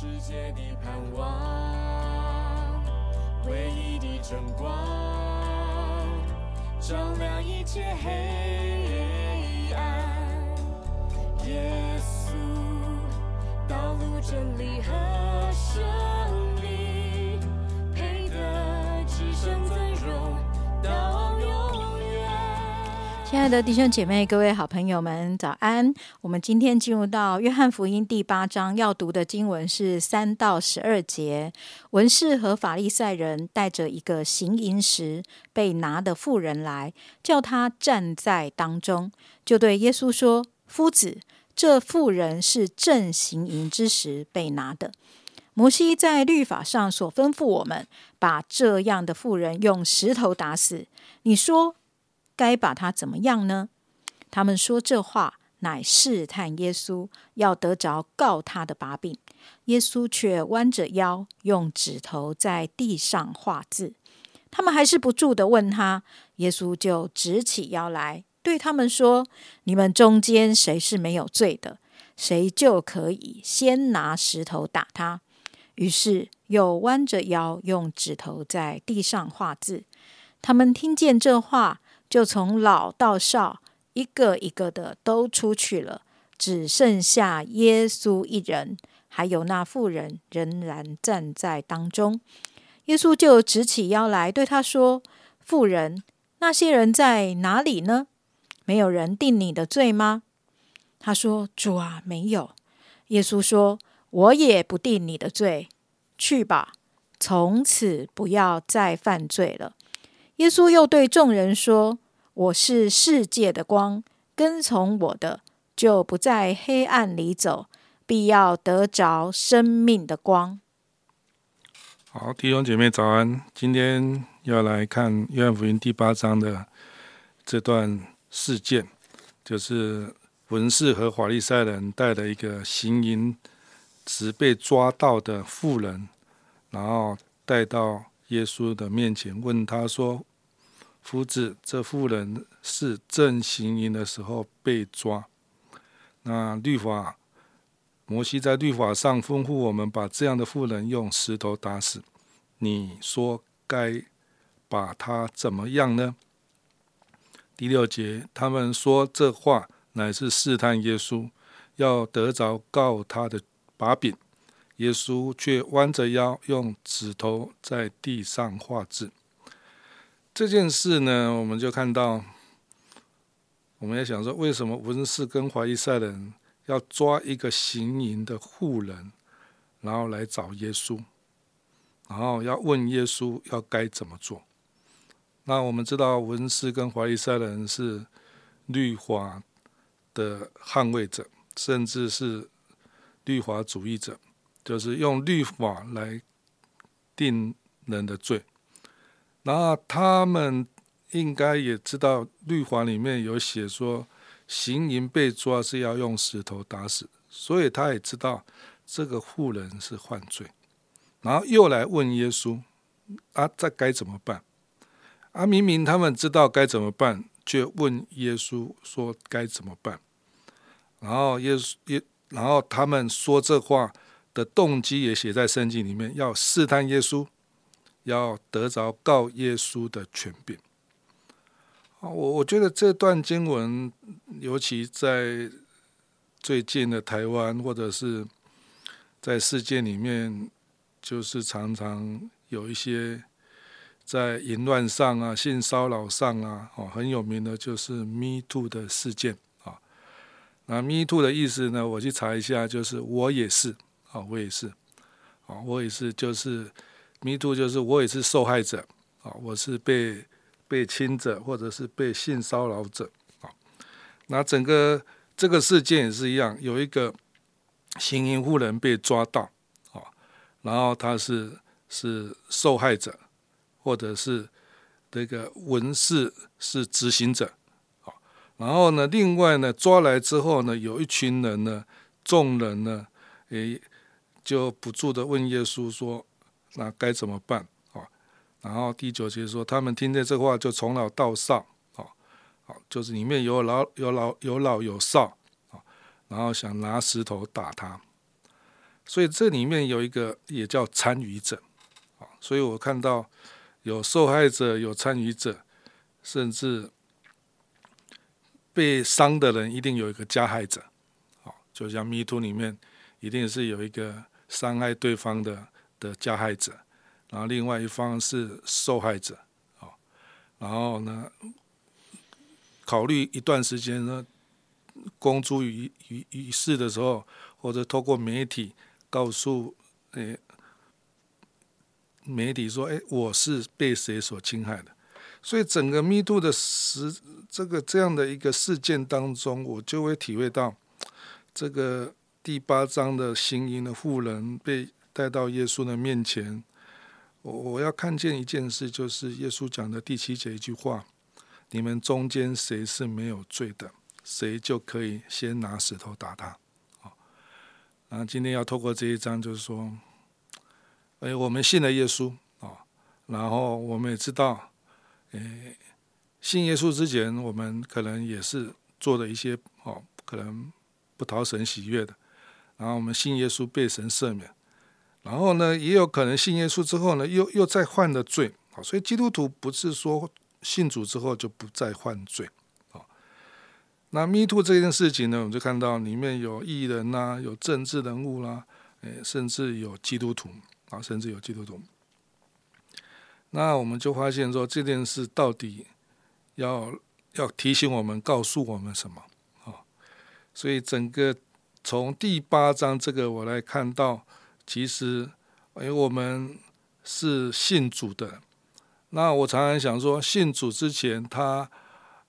世界的盼望，唯一的真光，照亮一切黑暗。耶稣，道路真理和生命，配得至圣尊荣到。亲爱的弟兄姐妹、各位好朋友们，早安！我们今天进入到约翰福音第八章，要读的经文是三到十二节。文士和法利赛人带着一个行淫时被拿的妇人来，叫他站在当中，就对耶稣说：“夫子，这妇人是正行淫之时被拿的。摩西在律法上所吩咐我们，把这样的妇人用石头打死。你说该把他怎么样呢？他们说这话，乃试探耶稣，要得着告他的把柄。耶稣却弯着腰，用指头在地上画字。他们还是不住的问他，耶稣就直起腰来，对他们说：“你们中间谁是没有罪的，谁就可以先拿石头打他。”于是又弯着腰，用指头在地上画字。他们听见这话，就从老到少，一个一个的都出去了，只剩下耶稣一人，还有那妇人仍然站在当中。耶稣就直起腰来，对他说：“妇人，那些人在哪里呢？没有人定你的罪吗？”他说：“主啊，没有。”耶稣说：“我也不定你的罪，去吧，从此不要再犯罪了。”耶稣又对众人说：“我是世界的光，跟从我的，就不在黑暗里走，必要得着生命的光。好，弟兄姐妹早安！今天要来看约翰福音第八章的这段事件，就是文士和法利赛人带了一个行淫时被抓到的妇人，然后带到耶稣的面前，问他说：“夫子，这妇人是正行淫的时候被抓。那律法，摩西在律法上吩咐我们把这样的妇人用石头打死。你说该把她怎么样呢？”第六节，他们说这话乃是试探耶稣，要得着告他的把柄。耶稣却弯着腰，用指头在地上画字。这件事呢，我们就看到，我们也想说，为什么文士跟怀疑赛人要抓一个行淫的妇人，然后来找耶稣，然后要问耶稣要该怎么做？那我们知道，文士跟怀疑赛人是律法的捍卫者，甚至是律法主义者，就是用律法来定人的罪。然后他们应该也知道律法里面有写说，行淫被抓是要用石头打死，所以他也知道这个妇人是犯罪。然后又来问耶稣：啊，这该怎么办？啊，明明他们知道该怎么办，却问耶稣说该怎么办？然后耶稣耶，然后他们说这话的动机也写在圣经里面，要试探耶稣。要得着告耶稣的权柄啊！我我觉得这段经文，尤其在最近的台湾，或者是在世界里面，就是常常有一些在淫乱上啊、性骚扰上啊，哦，很有名的就是 “Me Too” 的事件啊。那 “Me Too” 的意思呢？我去查一下，就是我也是啊，我也是啊，我也是，就是。迷途就是我也是受害者啊，我是被被亲者或者是被性骚扰者啊。那整个这个事件也是一样，有一个行淫妇人被抓到啊，然后他是是受害者，或者是这个文士是执行者啊。然后呢，另外呢抓来之后呢，有一群人呢，众人呢，诶就不住的问耶稣说。那该怎么办啊？然后第九节说，他们听见这话，就从老到少，啊，好，就是里面有老有老有老有少，啊，然后想拿石头打他。所以这里面有一个也叫参与者啊，所以我看到有受害者，有参与者，甚至被伤的人一定有一个加害者，啊，就像迷途里面一定是有一个伤害对方的的加害者，然后另外一方是受害者，哦，然后呢，考虑一段时间呢，公诸于于于世的时候，或者透过媒体告诉诶媒体说，诶，我是被谁所侵害的。所以整个 Me Too 的时这个这样的一个事件当中，我就会体会到这个第八章的行淫的妇人被带到耶稣的面前，我我要看见一件事，就是耶稣讲的第七节一句话：你们中间谁是没有罪的，谁就可以先拿石头打他。啊，然后今天要透过这一章，就是说，哎，我们信了耶稣啊，然后我们也知道。哎，信耶稣之前，我们可能也是做了一些哦，可能不讨神喜悦的。然后我们信耶稣被神赦免，然后呢，也有可能信耶稣之后呢，又又再犯了罪。啊，所以基督徒不是说信主之后就不再犯罪。啊，那 Me Too 这件事情呢，我们就看到里面有艺人呐，有政治人物啦，诶，甚至有基督徒啊，甚至有基督徒。那我们就发现说这件事到底要要提醒我们、告诉我们什么啊？所以整个从第八章这个我来看到，其实因为我们是信主的，那我常常想说，信主之前他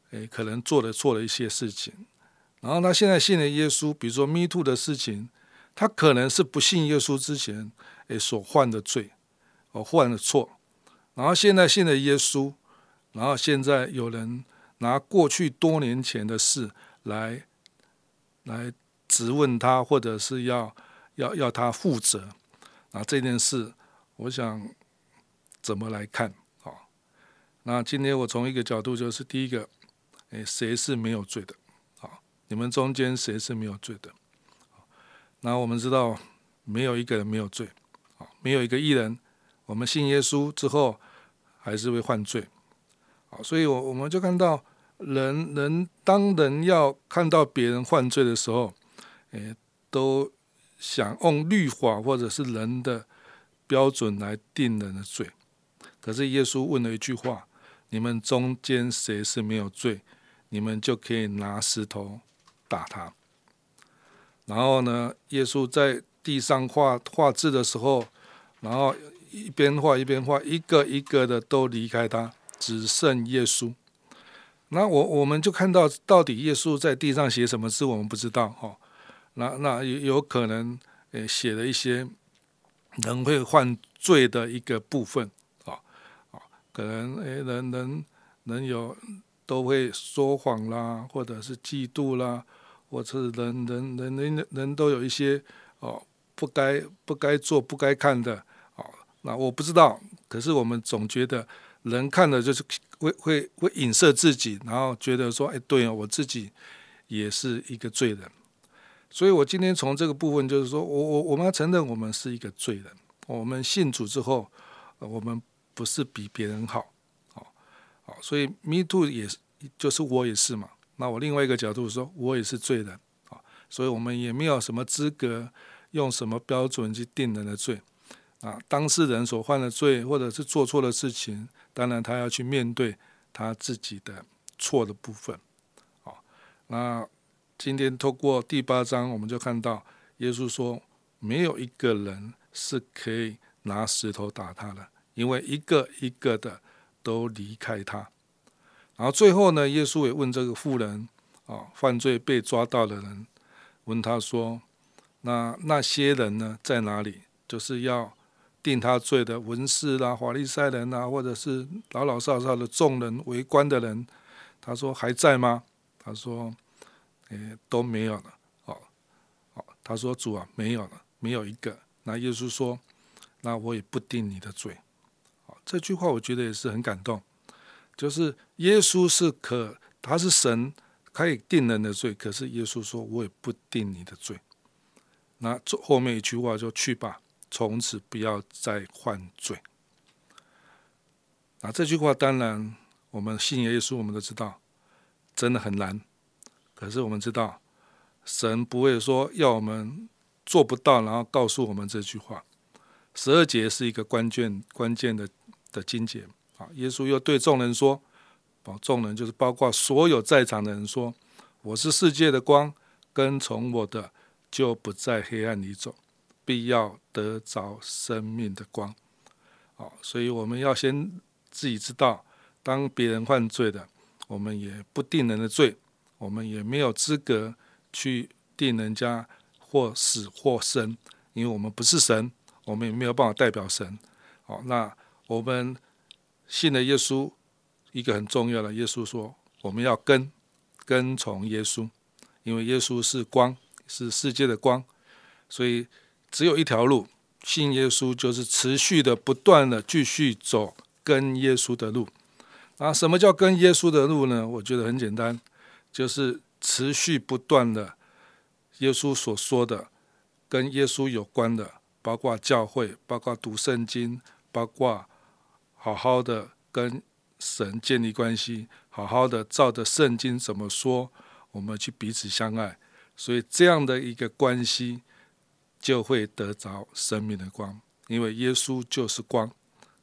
诶可能做了错了一些事情，然后他现在信了耶稣，比如说 Me Too 的事情，他可能是不信耶稣之前诶所犯的罪，哦犯的错。然后现在信了耶稣，然后现在有人拿过去多年前的事来来质问他，或者是要要要他负责那这件事，我想怎么来看？好，那今天我从一个角度，就是第一个，哎，谁是没有罪的？好，你们中间谁是没有罪的？那我们知道，没有一个人没有罪，好，没有一个艺人。我们信耶稣之后，还是会犯罪，好，所以，我我们就看到，人人当人要看到别人犯罪的时候，诶，都想用律法或者是人的标准来定人的罪。可是耶稣问了一句话：你们中间谁是没有罪，你们就可以拿石头打他。然后呢，耶稣在地上画画字的时候，然后。一边画一边画，一个一个的都离开他，只剩耶稣。那我我们就看到，到底耶稣在地上写什么字，我们不知道哈。那那有有可能，诶，写了一些人会犯罪的一个部分啊啊，可能诶，人人人有都会说谎啦，或者是嫉妒啦，或者是人人人人人都有一些哦，不该不该做不该看的啊。那我不知道，可是我们总觉得人看的就是会会会影射自己，然后觉得说，哎，对啊，我自己也是一个罪人。所以我今天从这个部分就是说，我我我们要承认我们是一个罪人。我们信主之后，我们不是比别人好，好，好，所以 Me Too 也是，就是我也是嘛。那我另外一个角度说，我也是罪人啊，所以我们也没有什么资格用什么标准去定人的罪。啊，当事人所犯的罪，或者是做错的事情，当然他要去面对他自己的错的部分。好，那今天透过第八章，我们就看到耶稣说，没有一个人是可以拿石头打他的，因为一个一个的都离开他。然后最后呢，耶稣也问这个妇人，啊，犯罪被抓到的人，问他说，那那些人呢，在哪里？就是要。定他罪的文士啦、法利赛人啊，或者是老老少少的众人围观的人，他说还在吗？他说，诶都没有了。哦，哦，他说主啊，没有了，没有一个。那耶稣说，那我也不定你的罪。这句话我觉得也是很感动，就是耶稣是可，他是神，可以定人的罪，可是耶稣说我也不定你的罪。那后后面一句话就去吧，从此不要再犯罪。那这句话当然，我们信耶稣，我们都知道，真的很难。可是我们知道，神不会说要我们做不到，然后告诉我们这句话。十二节是一个关键关键的的经节啊。耶稣又对众人说：“保众人就是包括所有在场的人说，我是世界的光，跟从我的就不在黑暗里走，必要得着生命的光。”好，所以我们要先自己知道，当别人犯罪的，我们也不定人的罪。我们也没有资格去定人家或死或生，因为我们不是神，我们也没有办法代表神。好，那我们信了耶稣，一个很重要的，耶稣说我们要跟跟从耶稣，因为耶稣是光，是世界的光，所以只有一条路，信耶稣就是持续的、不断的继续走跟耶稣的路。那什么叫跟耶稣的路呢？我觉得很简单。就是持续不断的，耶稣所说的，跟耶稣有关的，包括教会，包括读圣经，包括好好的跟神建立关系，好好的照着圣经怎么说，我们去彼此相爱，所以这样的一个关系就会得着生命的光，因为耶稣就是光，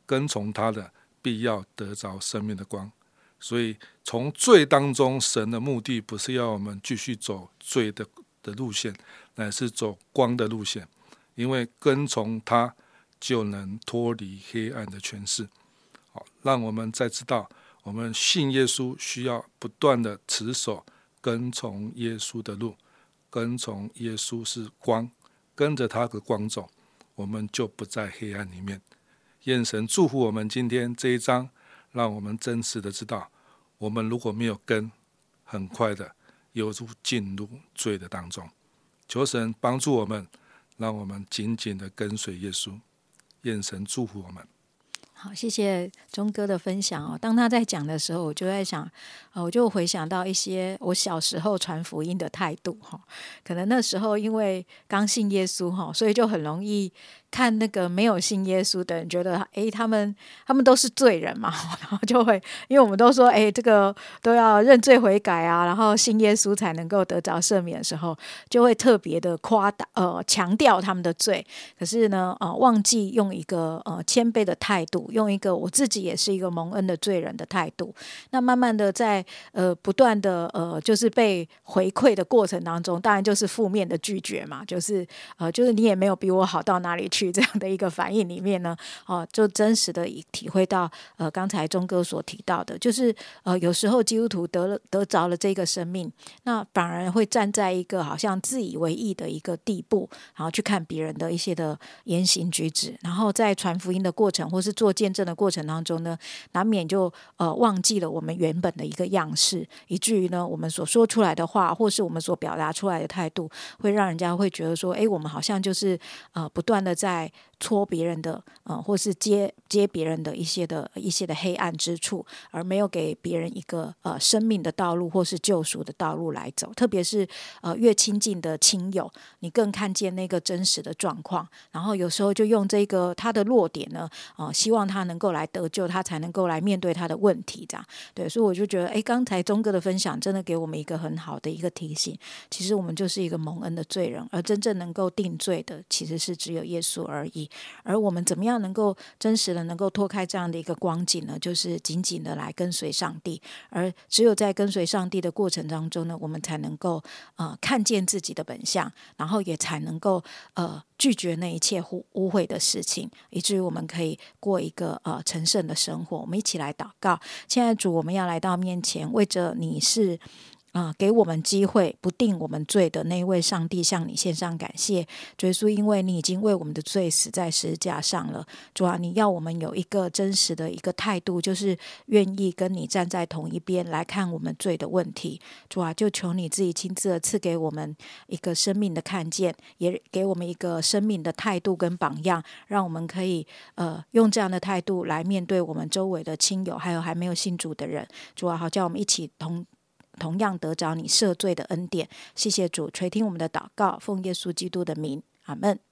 跟从他的必要得着生命的光。所以，从罪当中，神的目的不是要我们继续走罪的的路线，乃是走光的路线。因为跟从他，就能脱离黑暗的权势。好，让我们再知道，我们信耶稣需要不断的持守跟从耶稣的路，跟从耶稣是光，跟着他的光走，我们就不在黑暗里面。愿神祝福我们今天这一章。让我们真实的知道，我们如果没有根，很快的犹如进入罪的当中。求神帮助我们，让我们紧紧的跟随耶稣。愿神祝福我们。好，谢谢钟哥的分享哦。当他在讲的时候，我就在想，我就回想到一些我小时候传福音的态度哈。可能那时候因为刚信耶稣哈，所以就很容易。看那个没有信耶稣的人，觉得哎，他们他们都是罪人嘛，然后就会，因为我们都说哎，这个都要认罪悔改啊，然后信耶稣才能够得着赦免的时候，就会特别的夸大呃强调他们的罪。可是呢，呃，忘记用一个呃谦卑的态度，用一个我自己也是一个蒙恩的罪人的态度。那慢慢的在呃不断的呃就是被回馈的过程当中，当然就是负面的拒绝嘛，就是呃就是你也没有比我好到哪里去。这样的一个反应里面呢，哦，就真实的体会到，呃，刚才钟哥所提到的，就是呃，有时候基督徒得了得着了这个生命，那反而会站在一个好像自以为意的一个地步，然后去看别人的一些的言行举止，然后在传福音的过程或是做见证的过程当中呢，难免就呃忘记了我们原本的一个样式，以至于呢，我们所说出来的话，或是我们所表达出来的态度，会让人家会觉得说，哎，我们好像就是呃不断的在。戳别人的，呃，或是接接别人的一些的一些的黑暗之处，而没有给别人一个呃生命的道路或是救赎的道路来走。特别是呃越亲近的亲友，你更看见那个真实的状况，然后有时候就用这个他的弱点呢，呃，希望他能够来得救，他才能够来面对他的问题，这样对。所以我就觉得，哎，刚才钟哥的分享真的给我们一个很好的一个提醒。其实我们就是一个蒙恩的罪人，而真正能够定罪的，其实是只有耶稣。而已，而我们怎么样能够真实的能够脱开这样的一个光景呢？就是紧紧的来跟随上帝，而只有在跟随上帝的过程当中呢，我们才能够呃看见自己的本相，然后也才能够呃拒绝那一切污污秽的事情，以至于我们可以过一个呃成圣的生活。我们一起来祷告，亲爱的主，我们要来到面前，为着你是。啊，给我们机会不定我们罪的那位上帝，向你献上感谢，主耶稣，因为你已经为我们的罪死在十字架上了。主啊，你要我们有一个真实的一个态度，就是愿意跟你站在同一边来看我们罪的问题。主啊，就求你自己亲自赐给我们一个生命的看见，也给我们一个生命的态度跟榜样，让我们可以呃用这样的态度来面对我们周围的亲友，还有还没有信主的人。主啊，好叫我们一起同。同样得着你赦罪的恩典。谢谢主垂听我们的祷告，奉耶稣基督的名，阿门。